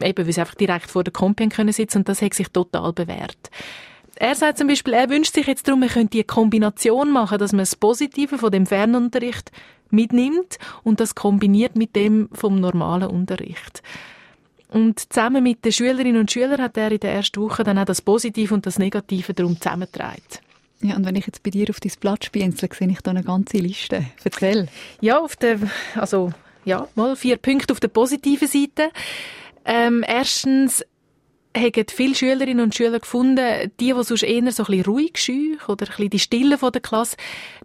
eben, weil sie einfach direkt vor der Kompi können sitzen und das hat sich total bewährt. Er sagt zum Beispiel, er wünscht sich jetzt darum, man könnte die Kombination machen, dass man das Positive von dem Fernunterricht mitnimmt und das kombiniert mit dem vom normalen Unterricht. Und zusammen mit den Schülerinnen und Schülern hat er in der ersten Woche dann auch das Positive und das Negative darum zusammengetragen. Ja, und wenn ich jetzt bei dir auf dein Blatt spienzle, sehe ich da eine ganze Liste. Erzähl. Ja, auf der, also, ja, mal vier Punkte auf der positiven Seite. Ähm, erstens, haben viele Schülerinnen und Schüler gefunden, die, die sonst eher so ein bisschen ruhig scheu oder ein bisschen die Stille von der Klasse,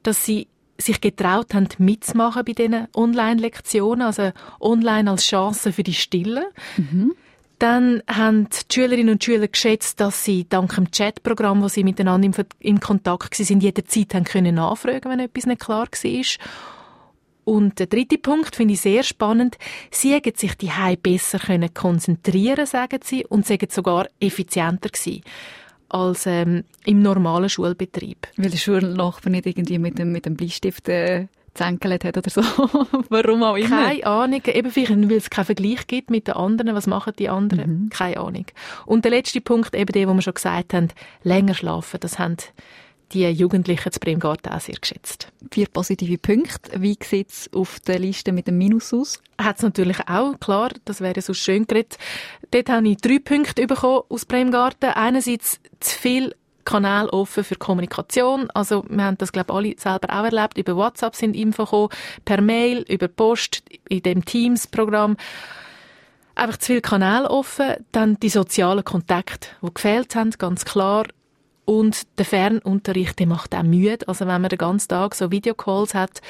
dass sie sich getraut haben, mitzumachen bei diesen Online-Lektionen, also online als Chance für die Stille. Mhm. Dann haben die Schülerinnen und Schüler geschätzt, dass sie dank dem Chatprogramm, wo sie miteinander im, im Kontakt waren, jederzeit haben können nachfragen, wenn etwas nicht klar war. Und der dritte Punkt finde ich sehr spannend. Sie hätten sich die besser können konzentrieren, sagen sie, und sie sogar effizienter gewesen als ähm, im normalen Schulbetrieb. Weil der Schulnachbar nicht irgendwie mit dem, mit dem Bleistift äh, zänkelt hat oder so. Warum auch immer. Keine Ahnung. Eben vielleicht, weil es keinen Vergleich gibt mit den anderen. Was machen die anderen? Mhm. Keine Ahnung. Und der letzte Punkt, eben der, wo wir schon gesagt haben, länger schlafen. Das haben die Jugendlichen zu Bremgarten auch sehr geschätzt. Vier positive Punkte. Wie sieht es auf der Liste mit dem Minus aus? Hat es natürlich auch, klar, das wäre so schön geredet. Dort habe ich drei Punkte bekommen aus Bremgarten. Einerseits zu viel Kanal offen für Kommunikation. Also wir haben das glaube ich alle selber auch erlebt. Über WhatsApp sind Info gekommen, per Mail, über Post, in dem Teams-Programm. Einfach zu viel Kanal offen. Dann die sozialen Kontakte, die gefehlt haben, ganz klar. Und der Fernunterricht, der macht auch müde. Also wenn man den ganzen Tag so Videocalls hat,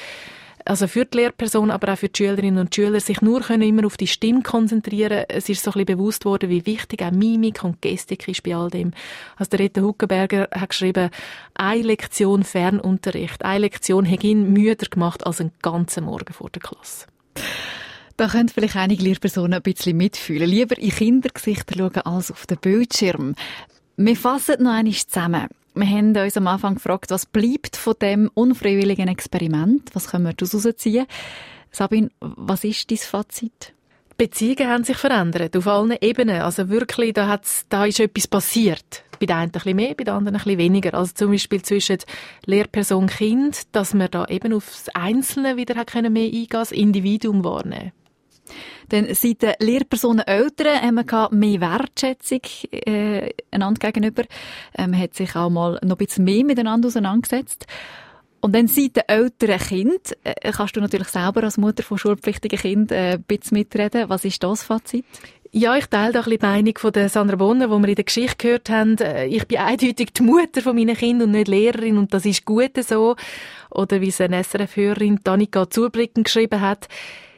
also für die Lehrperson, aber auch für die Schülerinnen und Schüler, sich nur können immer auf die Stimme konzentrieren. Es ist so ein bisschen bewusst worden, wie wichtig auch Mimik und Gestik ist bei all dem. Also der Rita Huckenberger hat geschrieben, eine Lektion Fernunterricht, eine Lektion hat ihn müder gemacht als einen ganzen Morgen vor der Klasse. Da können vielleicht einige Lehrpersonen ein bisschen mitfühlen. Lieber in Kindergesichter schauen als auf den Bildschirm. Wir fassen noch einmal zusammen. Wir haben uns am Anfang gefragt, was bleibt von dem unfreiwilligen Experiment? Was können wir daraus herausziehen? Sabine, was ist dein Fazit? Beziehungen haben sich verändert, auf allen Ebenen. Also wirklich, da, hat's, da ist etwas passiert. Bei den einen ein bisschen mehr, bei den anderen ein bisschen weniger. Also zum Beispiel zwischen Lehrperson Kind, dass man da eben aufs Einzelne wieder mehr eingehen das Individuum wahrnehmen dann seit den Lehrpersonen Eltern haben wir mehr Wertschätzung äh, einander gegenüber. Ähm, man hat sich auch mal noch ein bisschen mehr miteinander auseinandergesetzt. Und dann seit den älteren Kind äh, kannst du natürlich selber als Mutter von schulpflichtigen Kindern äh, ein bisschen mitreden. Was ist das Fazit? Ja, ich teile da ein bisschen die Meinung von der Sandra Bonner, die wir in der Geschichte gehört haben. Äh, ich bin eindeutig die Mutter von meinen Kindern und nicht Lehrerin und das ist gut so. Oder wie es eine SRF-Hörerin Danica Zublicken geschrieben hat.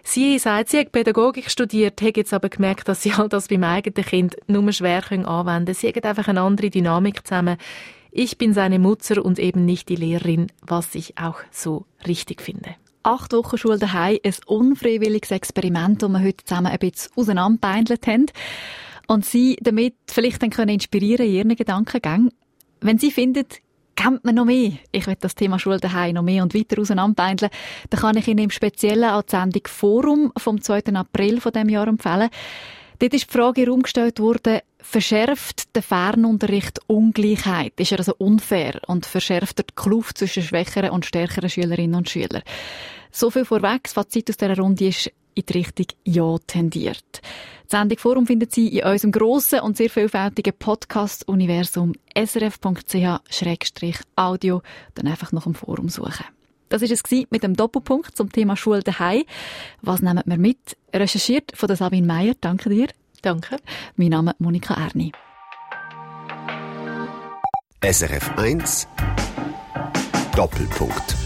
Sie sagt, sie hat Pädagogik studiert, hat jetzt aber gemerkt, dass sie all das beim eigenen Kind nur schwer anwenden können. Sie hat einfach eine andere Dynamik zusammen. Ich bin seine Mutter und eben nicht die Lehrerin, was ich auch so richtig finde. Acht Wochen Schule daheim, ein unfreiwilliges Experiment, das wir heute zusammen ein bisschen auseinanderbeindelt haben. Und Sie damit vielleicht dann können inspirieren in Ihren Gedankengängen. Wenn Sie finden, kennt man noch mehr. Ich will das Thema Schule daheim noch mehr und weiter auseinanderbeindeln. Dann kann ich Ihnen im Speziellen Sendung Forum vom 2. April von dem Jahr empfehlen. Dort ist die Frage herumgestellt worden, verschärft der Fernunterricht Ungleichheit? Ist er also unfair und verschärft er die Kluft zwischen schwächeren und stärkeren Schülerinnen und Schülern? So viel vorweg. Das Fazit aus dieser Runde ist in die Richtung Ja tendiert. Die Sendung Forum finden Sie in unserem grossen und sehr vielfältigen Podcast-Universum srf.ch-audio. Dann einfach nach dem Forum suchen. Das war es mit dem Doppelpunkt zum Thema Schule daheim. Was nehmen wir mit? Recherchiert von der Sabine Meyer. Danke dir. Danke. Mein Name ist Monika Erni. SRF 1 Doppelpunkt